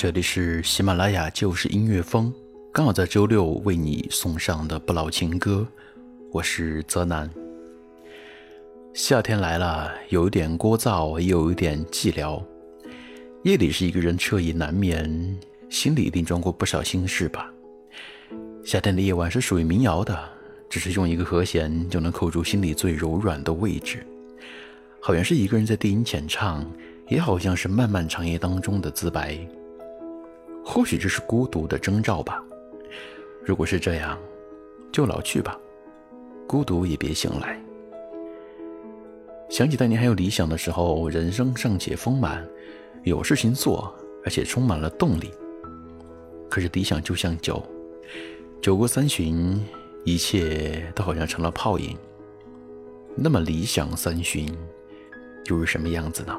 这里是喜马拉雅就是音乐风，刚好在周六为你送上的不老情歌，我是泽南。夏天来了，有一点聒噪，也有一点寂寥。夜里是一个人彻夜难眠，心里一定装过不少心事吧。夏天的夜晚是属于民谣的，只是用一个和弦就能扣住心里最柔软的位置，好像是一个人在低音浅唱。也好像是漫漫长夜当中的自白，或许这是孤独的征兆吧。如果是这样，就老去吧，孤独也别醒来。想起当年还有理想的时候，人生尚且丰满，有事情做，而且充满了动力。可是理想就像酒，酒过三巡，一切都好像成了泡影。那么理想三巡又是什么样子呢？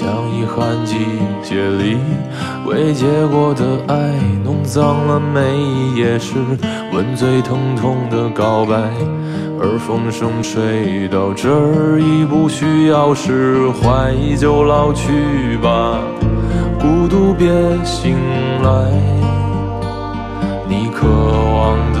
像遗憾季节里未结果的爱，弄脏了每一页诗，吻最疼痛的告白。而风声吹到这儿，已不需要释怀，就老去吧，孤独别醒来。你渴望的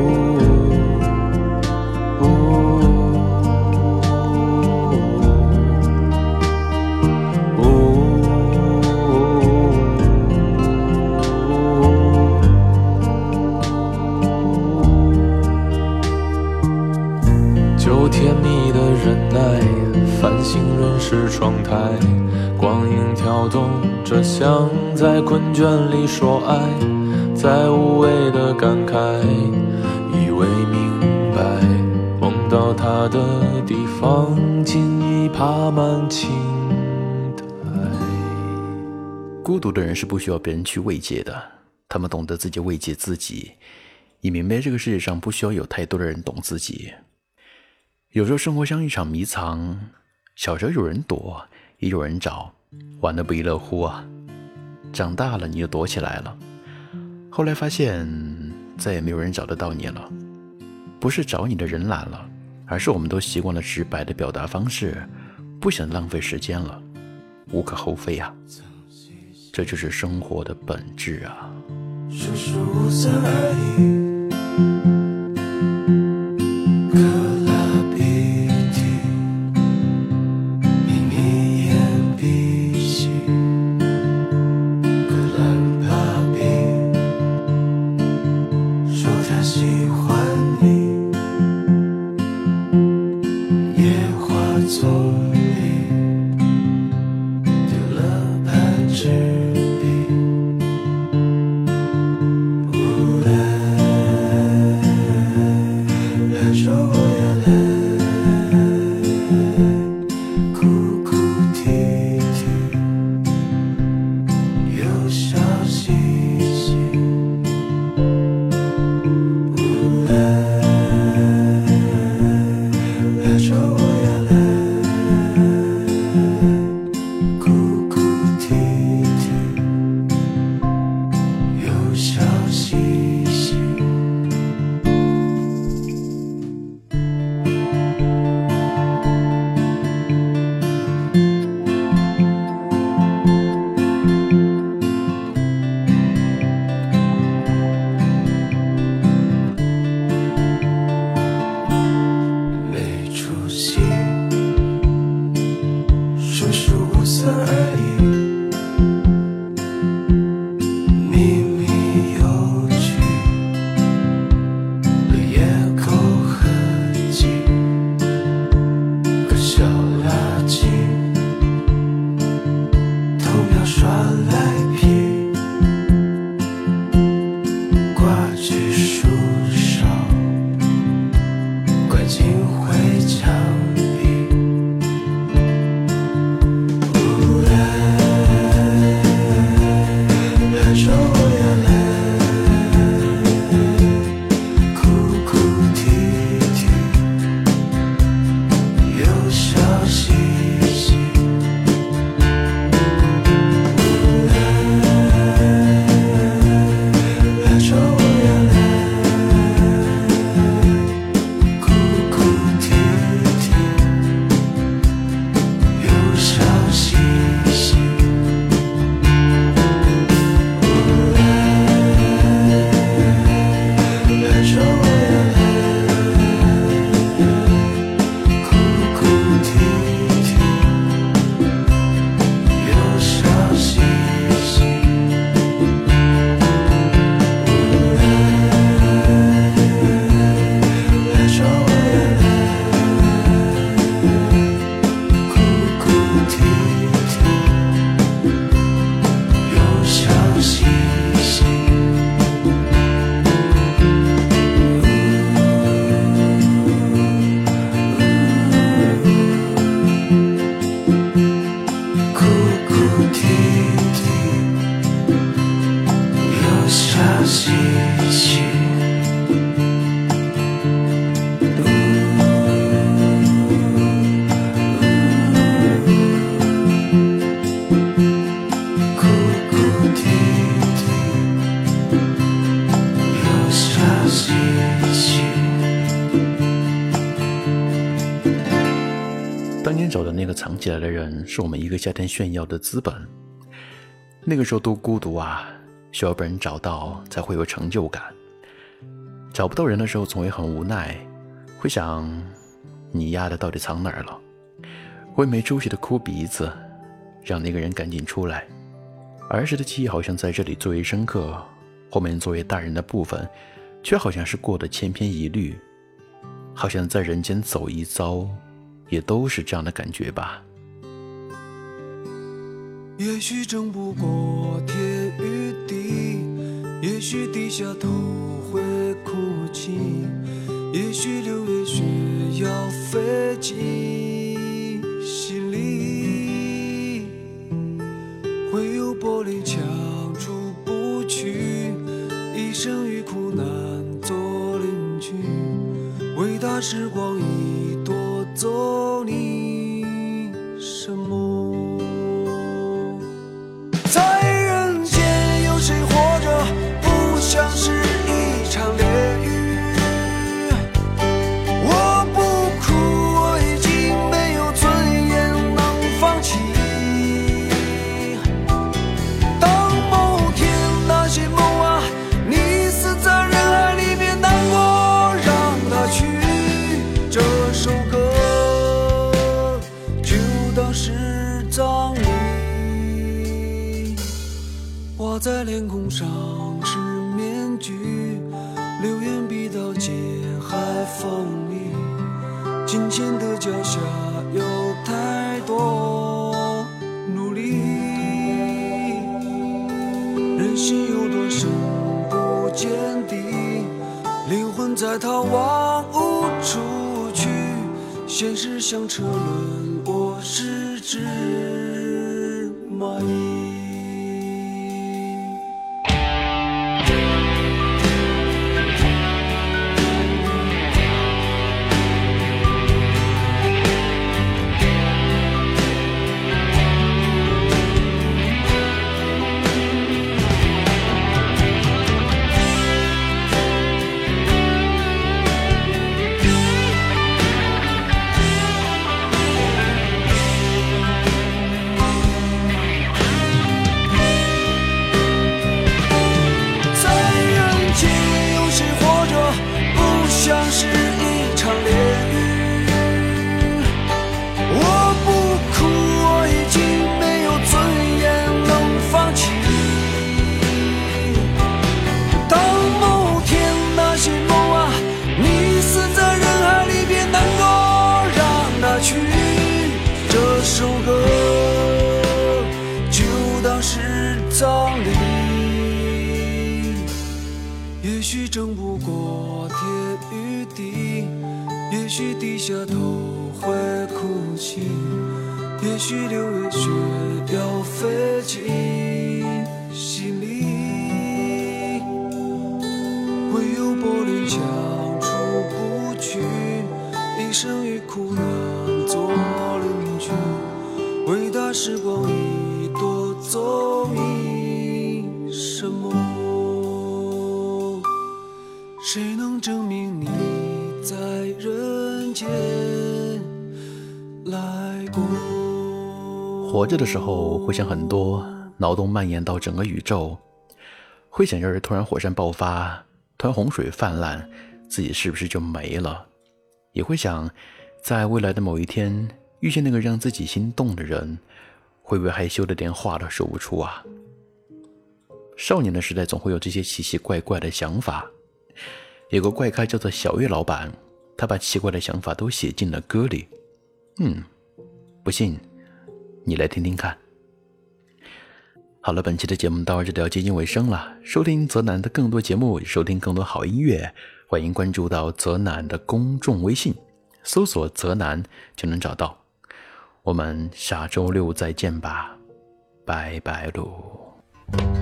是窗台，光影跳动着，像在困倦里说爱，在无谓的感慨，以为明白，梦到他的地方，竟已爬满青苔。孤独的人是不需要别人去慰藉的，他们懂得自己慰藉自己，你明白这个世界上不需要有太多的人懂自己。有时候生活像一场迷藏，小时候有人躲，也有人找，玩得不亦乐乎啊。长大了你就躲起来了，后来发现再也没有人找得到你了。不是找你的人懒了，而是我们都习惯了直白的表达方式，不想浪费时间了，无可厚非啊。这就是生活的本质啊。说说无三而已。夏天炫耀的资本。那个时候多孤独啊，需要被人找到才会有成就感。找不到人的时候，总会很无奈，会想你丫的到底藏哪儿了？会没出息的哭鼻子，让那个人赶紧出来。儿时的记忆好像在这里最为深刻，后面作为大人的部分，却好像是过得千篇一律，好像在人间走一遭。也都是这样的感觉吧。也许争不过天与地，也许低下头会哭泣，也许六月雪要飞进心里，会有玻璃墙出不去，一生与苦难做邻居。伟大时光已夺走脸孔上是面具，流言比刀尖还锋利，金钱的脚下有太多努力。人心有多深不见底，灵魂在逃亡无处去。现实像车轮，我是只蚂蚁。葬礼。也许争不过天与地，也许低下头会哭泣，也许六月雪要飞进心里，唯有柏林墙出不去，一生与苦难做邻居，伟大时光已夺走谁能证明你在人间来过？活着的时候会想很多，脑洞蔓延到整个宇宙，会想要是突然火山爆发，突然洪水泛滥，自己是不是就没了？也会想，在未来的某一天遇见那个让自己心动的人，会不会害羞的连话都说不出啊？少年的时代总会有这些奇奇怪怪的想法。有个怪咖叫做小月老板，他把奇怪的想法都写进了歌里。嗯，不信，你来听听看。好了，本期的节目到这里要接近尾声了。收听泽南的更多节目，收听更多好音乐，欢迎关注到泽南的公众微信，搜索“泽南”就能找到。我们下周六再见吧，拜拜喽。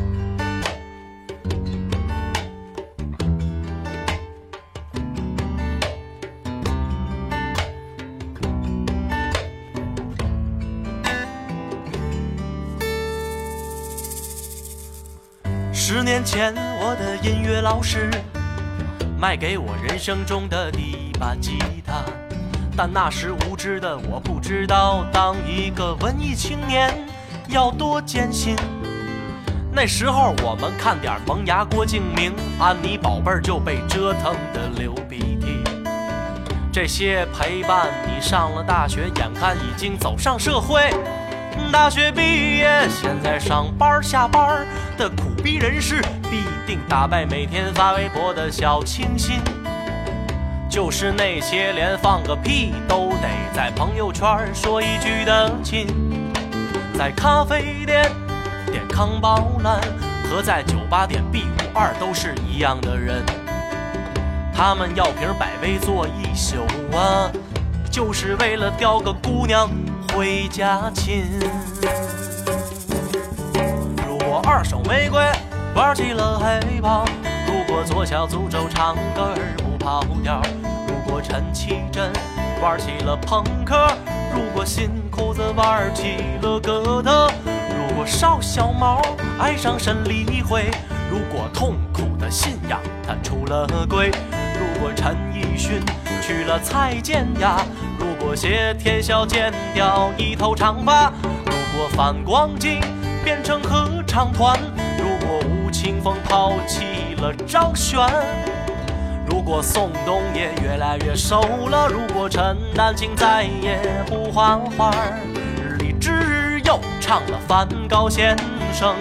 十年前，我的音乐老师卖给我人生中的第一把吉他，但那时无知的我不知道，当一个文艺青年要多艰辛。那时候我们看点萌芽、郭敬明、安妮宝贝就被折腾的流鼻涕。这些陪伴你上了大学，眼看已经走上社会。大学毕业，现在上班下班的苦逼人士，必定打败每天发微博的小清新。就是那些连放个屁都得在朋友圈说一句的亲，在咖啡店点康宝蓝和在酒吧点 B 五二都是一样的人。他们要瓶百威坐一宿啊，就是为了叼个姑娘回家亲。二手玫瑰玩起了黑豹，如果左小诅咒唱歌儿不跑调，如果陈绮贞玩起了朋克，如果新裤子玩起了哥特，如果邵小毛爱上沈黎辉，如果痛苦的信仰他出了轨，如果陈奕迅娶了蔡健雅，如果谢天笑剪掉一头长发，如果反光镜变成合唱团，如果吴青峰抛弃了张悬。如果宋冬野越来越瘦了，如果陈丹青再也不画画，李志又唱了梵高先生，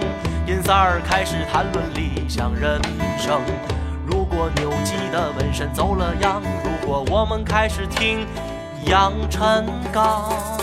尹三儿开始谈论理想人生。如果牛基的纹身走了样，如果我们开始听杨臣刚。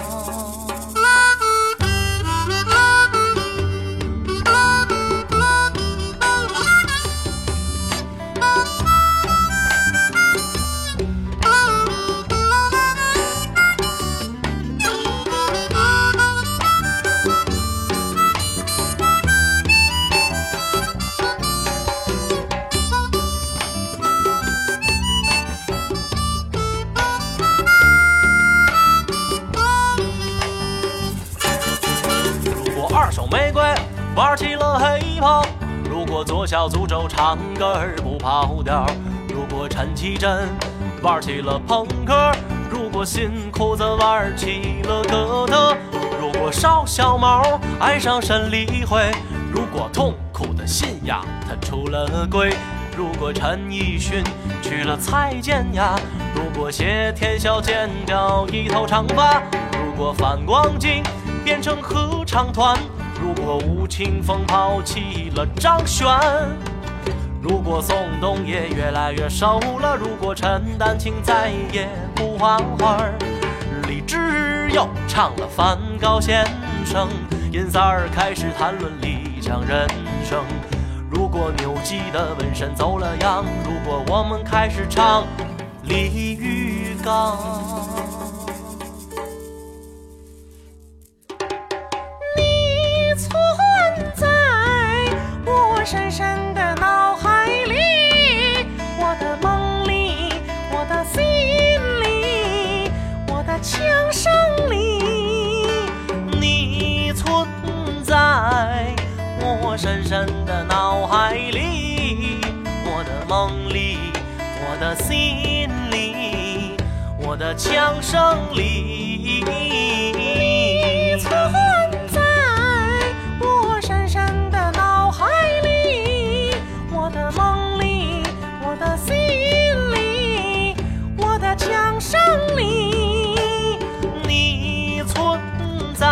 玩起了黑袍，如果左小诅咒唱歌不跑调，如果陈绮贞玩起了朋克，如果新裤子玩起了哥特，如果邵小毛爱上沈黎辉，如果痛苦的信仰他出了轨，如果陈奕迅娶了蔡健雅，如果谢天笑剪掉一头长发，如果反光镜变成合唱团，如果吴青峰抛弃了张悬，如果宋冬野越来越瘦了，如果陈丹青再也不画画，李志又唱了梵高先生，尹三儿。开始谈论理想人生。如果牛基的纹身走了样，如果我们开始唱李玉刚。我的枪声里。你存在我深深的脑海里，我的梦里，我的心里，我的枪声里。你存在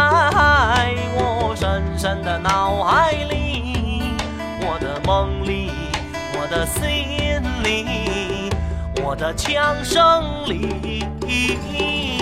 我深深的脑海里，我的梦里，我的心里，我的枪声里。ee